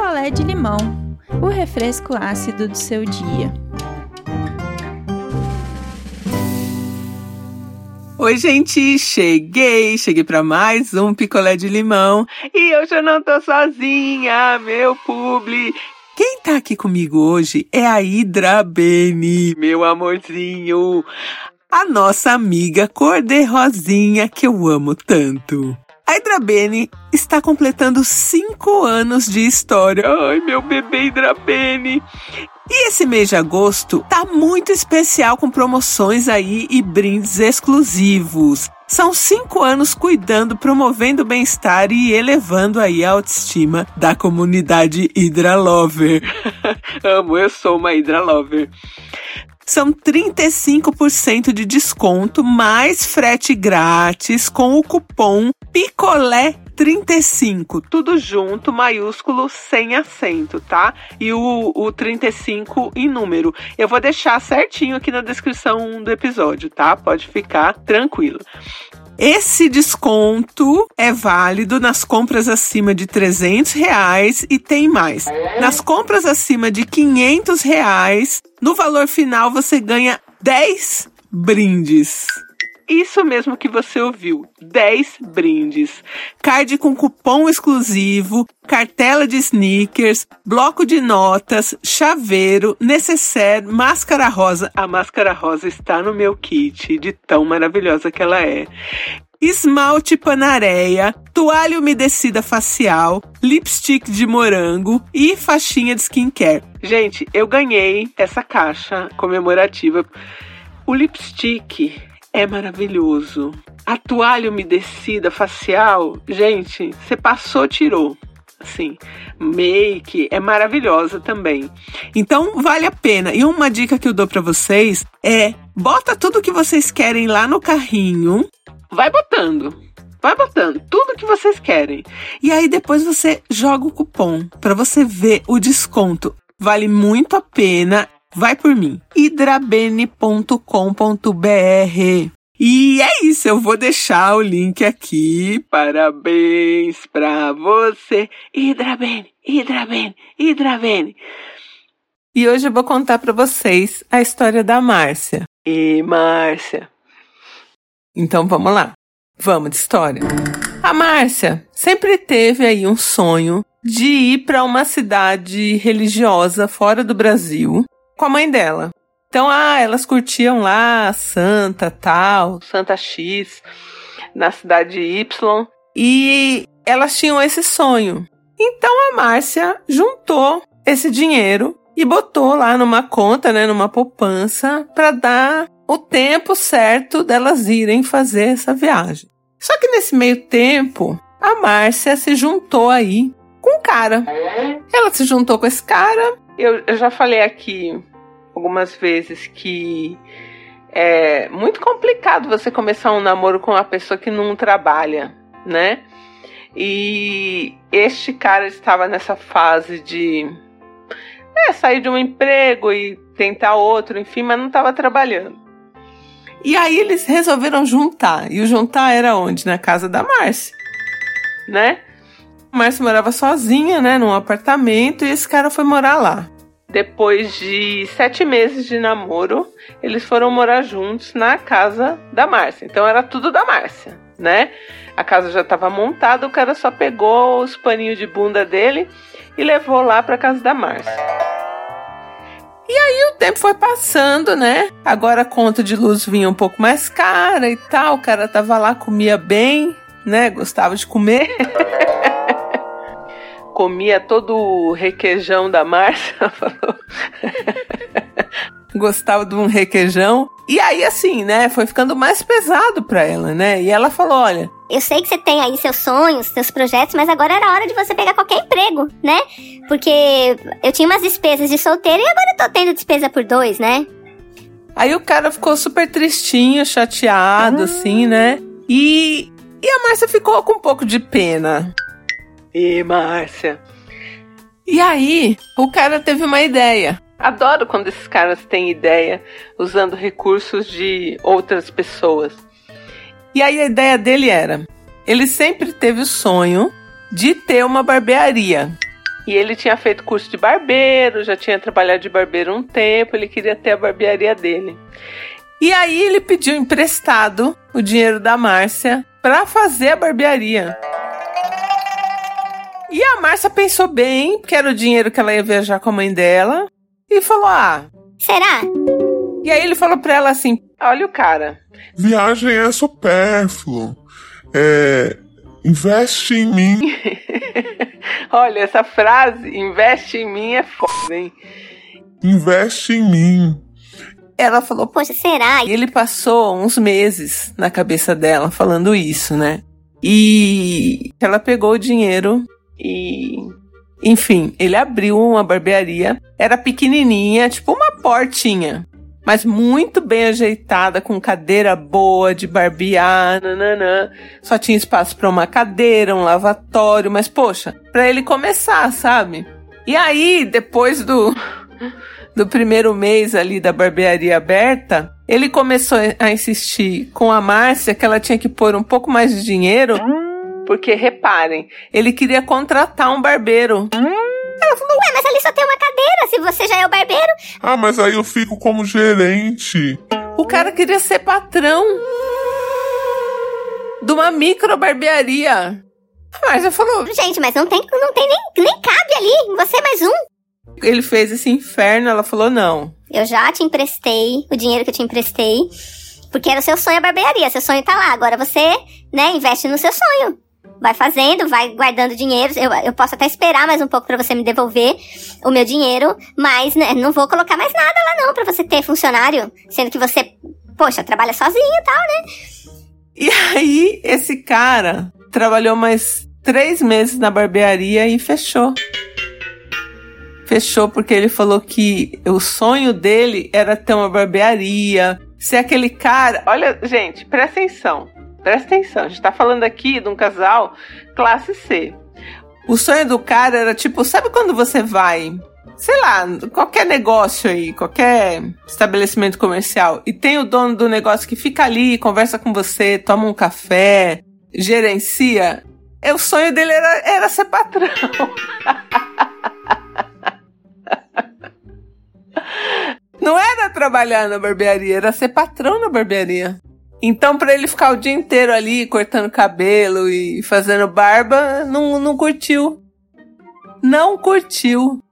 picolé de limão, o refresco ácido do seu dia. Oi, gente, cheguei, cheguei para mais um picolé de limão e eu já não tô sozinha, meu publi. Quem tá aqui comigo hoje é a Hidra Beni, meu amorzinho, a nossa amiga cor-de-rosinha que eu amo tanto. A Hidrabene está completando cinco anos de história. Ai, meu bebê Hidrabene! E esse mês de agosto tá muito especial com promoções aí e brindes exclusivos. São cinco anos cuidando, promovendo o bem-estar e elevando aí a autoestima da comunidade Hydra Lover. Amo, eu sou uma Hydra Lover são 35% de desconto mais frete grátis com o cupom Picolé 35, tudo junto, maiúsculo, sem acento, tá? E o, o 35 em número. Eu vou deixar certinho aqui na descrição do episódio, tá? Pode ficar tranquilo. Esse desconto é válido nas compras acima de 300 reais e tem mais. Nas compras acima de 500 reais, no valor final você ganha 10 brindes. Isso mesmo que você ouviu, 10 brindes. Card com cupom exclusivo, cartela de sneakers, bloco de notas, chaveiro, necessaire, máscara rosa. A máscara rosa está no meu kit, de tão maravilhosa que ela é esmalte panareia, toalha umedecida facial, lipstick de morango e faixinha de skincare. Gente, eu ganhei essa caixa comemorativa. O lipstick é maravilhoso. A toalha umedecida facial, gente, você passou, tirou. Assim, make é maravilhosa também. Então vale a pena. E uma dica que eu dou para vocês é: bota tudo que vocês querem lá no carrinho, vai botando. Vai botando tudo que vocês querem. E aí depois você joga o cupom para você ver o desconto. Vale muito a pena vai por mim. hidrabene.com.br. E é isso, eu vou deixar o link aqui. Parabéns pra você, Hidrabene, Hidrabene, Hidrabene. E hoje eu vou contar para vocês a história da Márcia. E Márcia. Então vamos lá. Vamos de história. A Márcia sempre teve aí um sonho de ir para uma cidade religiosa fora do Brasil com a mãe dela. Então, ah, elas curtiam lá Santa tal, Santa X, na cidade Y, e elas tinham esse sonho. Então a Márcia juntou esse dinheiro e botou lá numa conta, né, numa poupança, para dar o tempo certo delas irem fazer essa viagem. Só que nesse meio tempo, a Márcia se juntou aí com um cara. Ela se juntou com esse cara. Eu, eu já falei aqui algumas vezes que é muito complicado você começar um namoro com uma pessoa que não trabalha, né? E este cara estava nessa fase de é, sair de um emprego e tentar outro, enfim, mas não estava trabalhando. E aí eles resolveram juntar. E o juntar era onde? Na casa da Márcia, né? Márcia morava sozinha, né, num apartamento, e esse cara foi morar lá. Depois de sete meses de namoro, eles foram morar juntos na casa da Márcia. Então era tudo da Márcia, né? A casa já estava montada, o cara só pegou os paninhos de bunda dele e levou lá para casa da Márcia. E aí o tempo foi passando, né? Agora a conta de luz vinha um pouco mais cara e tal. O cara tava lá, comia bem, né? Gostava de comer. comia todo o requeijão da Márcia. Gostava de um requeijão. E aí, assim, né, foi ficando mais pesado pra ela, né? E ela falou: olha. Eu sei que você tem aí seus sonhos, seus projetos, mas agora era hora de você pegar qualquer emprego, né? Porque eu tinha umas despesas de solteiro e agora eu tô tendo despesa por dois, né? Aí o cara ficou super tristinho, chateado, assim, né? E, e a Márcia ficou com um pouco de pena. E Márcia. E aí, o cara teve uma ideia. Adoro quando esses caras têm ideia usando recursos de outras pessoas. E aí a ideia dele era: ele sempre teve o sonho de ter uma barbearia. E ele tinha feito curso de barbeiro, já tinha trabalhado de barbeiro um tempo, ele queria ter a barbearia dele. E aí ele pediu emprestado o dinheiro da Márcia para fazer a barbearia. E a Márcia pensou bem, que era o dinheiro que ela ia viajar com a mãe dela, e falou: "Ah, será?" E aí ele falou para ela assim: "Olha o cara. Viagem é supérfluo. É, investe em mim." Olha, essa frase, investe em mim é foda, hein? Investe em mim. Ela falou, poxa, será? E ele passou uns meses na cabeça dela falando isso, né? E ela pegou o dinheiro e. Enfim, ele abriu uma barbearia. Era pequenininha, tipo uma portinha. Mas muito bem ajeitada, com cadeira boa de barbear, nananã. Só tinha espaço para uma cadeira, um lavatório, mas poxa, para ele começar, sabe? E aí, depois do do primeiro mês ali da barbearia aberta, ele começou a insistir com a Márcia que ela tinha que pôr um pouco mais de dinheiro, porque reparem, ele queria contratar um barbeiro. Ela falou, ué, mas ali só tem uma cadeira, se você já é o barbeiro. Ah, mas aí eu fico como gerente. O cara queria ser patrão de uma micro barbearia. A Márcia falou, gente, mas não tem, não tem nem, nem cabe ali, você mais um ele fez esse inferno, ela falou não. Eu já te emprestei o dinheiro que eu te emprestei, porque era o seu sonho a barbearia, seu sonho tá lá. Agora você, né, investe no seu sonho. Vai fazendo, vai guardando dinheiro. Eu, eu posso até esperar mais um pouco para você me devolver o meu dinheiro, mas né, não vou colocar mais nada lá não para você ter funcionário, sendo que você, poxa, trabalha sozinho e tal, né? E aí, esse cara trabalhou mais três meses na barbearia e fechou fechou porque ele falou que o sonho dele era ter uma barbearia, ser aquele cara. Olha, gente, presta atenção. Presta atenção. A gente tá falando aqui de um casal classe C. O sonho do cara era tipo, sabe quando você vai, sei lá, qualquer negócio aí, qualquer estabelecimento comercial, e tem o dono do negócio que fica ali, conversa com você, toma um café, gerencia. É, o sonho dele era, era ser patrão. Não era trabalhar na barbearia, era ser patrão na barbearia. Então, para ele ficar o dia inteiro ali cortando cabelo e fazendo barba, não, não curtiu. Não curtiu.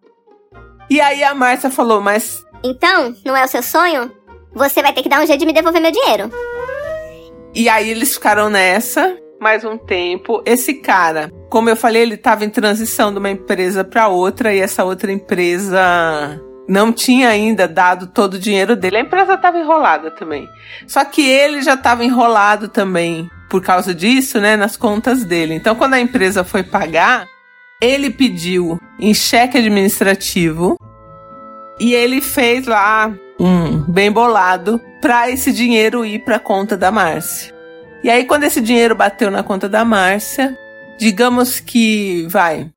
E aí a Márcia falou: Mas. Então, não é o seu sonho? Você vai ter que dar um jeito de me devolver meu dinheiro. E aí eles ficaram nessa mais um tempo. Esse cara, como eu falei, ele estava em transição de uma empresa para outra e essa outra empresa não tinha ainda dado todo o dinheiro dele. A empresa estava enrolada também. Só que ele já estava enrolado também por causa disso, né, nas contas dele. Então, quando a empresa foi pagar, ele pediu em cheque administrativo e ele fez lá um bem bolado para esse dinheiro ir para a conta da Márcia. E aí, quando esse dinheiro bateu na conta da Márcia, digamos que vai,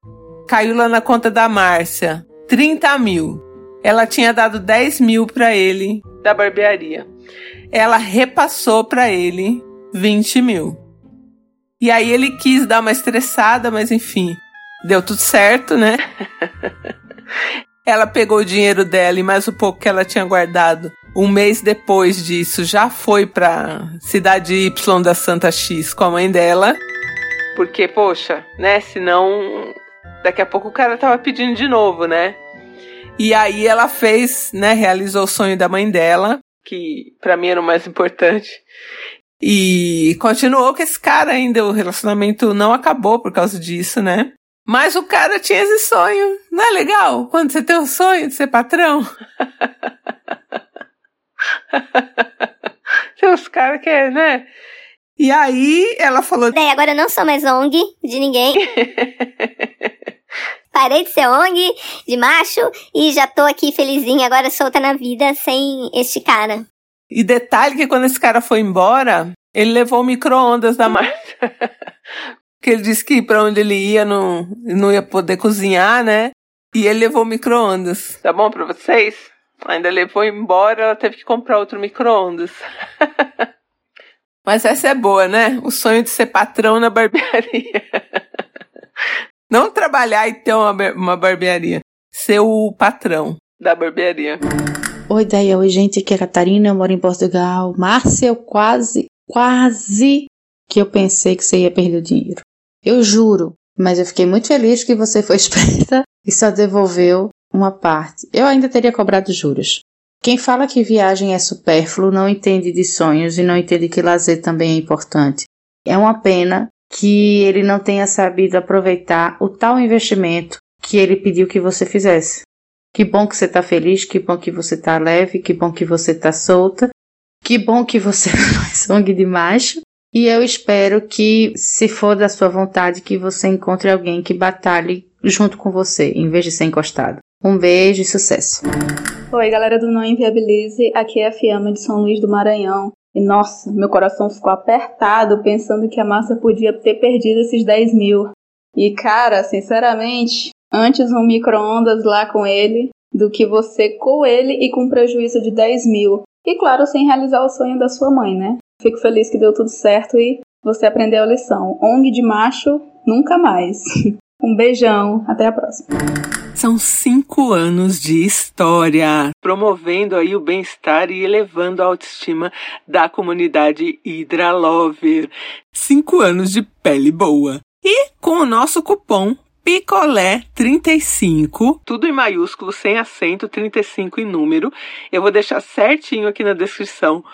caiu lá na conta da Márcia 30 mil. Ela tinha dado 10 mil para ele da barbearia. Ela repassou para ele 20 mil. E aí ele quis dar uma estressada, mas enfim, deu tudo certo, né? ela pegou o dinheiro dela e mais o pouco que ela tinha guardado. Um mês depois disso, já foi pra cidade Y da Santa X com a mãe dela. Porque, poxa, né? Senão, daqui a pouco o cara tava pedindo de novo, né? E aí ela fez, né, realizou o sonho da mãe dela, que para mim era o mais importante. E continuou com esse cara ainda, o relacionamento não acabou por causa disso, né? Mas o cara tinha esse sonho. Não é legal? Quando você tem o sonho de ser patrão. tem os caras que é, né? E aí ela falou. Daí agora eu não sou mais ONG de ninguém. Parei de ser ONG, de macho, e já tô aqui felizinha, agora solta na vida, sem este cara. E detalhe que quando esse cara foi embora, ele levou o micro-ondas da Márcia. que ele disse que pra onde ele ia não, não ia poder cozinhar, né? E ele levou o micro-ondas. Tá bom pra vocês? Ainda levou embora, ela teve que comprar outro micro-ondas. Mas essa é boa, né? O sonho de ser patrão na barbearia. Não trabalhar e ter uma, uma barbearia. Ser o patrão da barbearia. Oi, daí, oi, gente. Aqui é a Catarina, eu moro em Portugal. Márcia, eu quase, quase que eu pensei que você ia perder o dinheiro. Eu juro, mas eu fiquei muito feliz que você foi esperta e só devolveu uma parte. Eu ainda teria cobrado juros. Quem fala que viagem é supérfluo não entende de sonhos e não entende que lazer também é importante. É uma pena que ele não tenha sabido aproveitar o tal investimento que ele pediu que você fizesse. Que bom que você está feliz, que bom que você está leve, que bom que você está solta, que bom que você faz sangue de macho. E eu espero que, se for da sua vontade, que você encontre alguém que batalhe junto com você, em vez de ser encostado. Um beijo e sucesso. Oi, galera do Não Inviabilize, aqui é a Fiamma de São Luís do Maranhão. E nossa, meu coração ficou apertado pensando que a massa podia ter perdido esses 10 mil. E cara, sinceramente, antes um micro-ondas lá com ele do que você com ele e com prejuízo de 10 mil. E claro, sem realizar o sonho da sua mãe, né? Fico feliz que deu tudo certo e você aprendeu a lição. ONG de macho, nunca mais. Um beijão, até a próxima. São cinco anos de história, promovendo aí o bem-estar e elevando a autoestima da comunidade Hydra Lover. Cinco anos de pele boa. E com o nosso cupom Picolé 35, tudo em maiúsculo, sem acento, 35 em número. Eu vou deixar certinho aqui na descrição.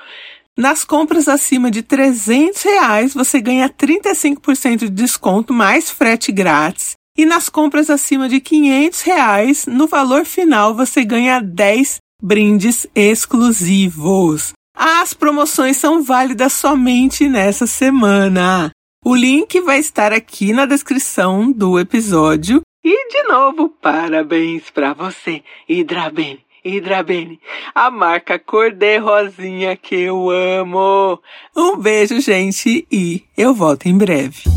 Nas compras acima de 300 reais, você ganha 35% de desconto mais frete grátis. E nas compras acima de 500 reais, no valor final, você ganha 10 brindes exclusivos. As promoções são válidas somente nessa semana. O link vai estar aqui na descrição do episódio. E de novo, parabéns para você, Hidrabene, Hidrabene, a marca cor de rosinha que eu amo. Um beijo, gente, e eu volto em breve.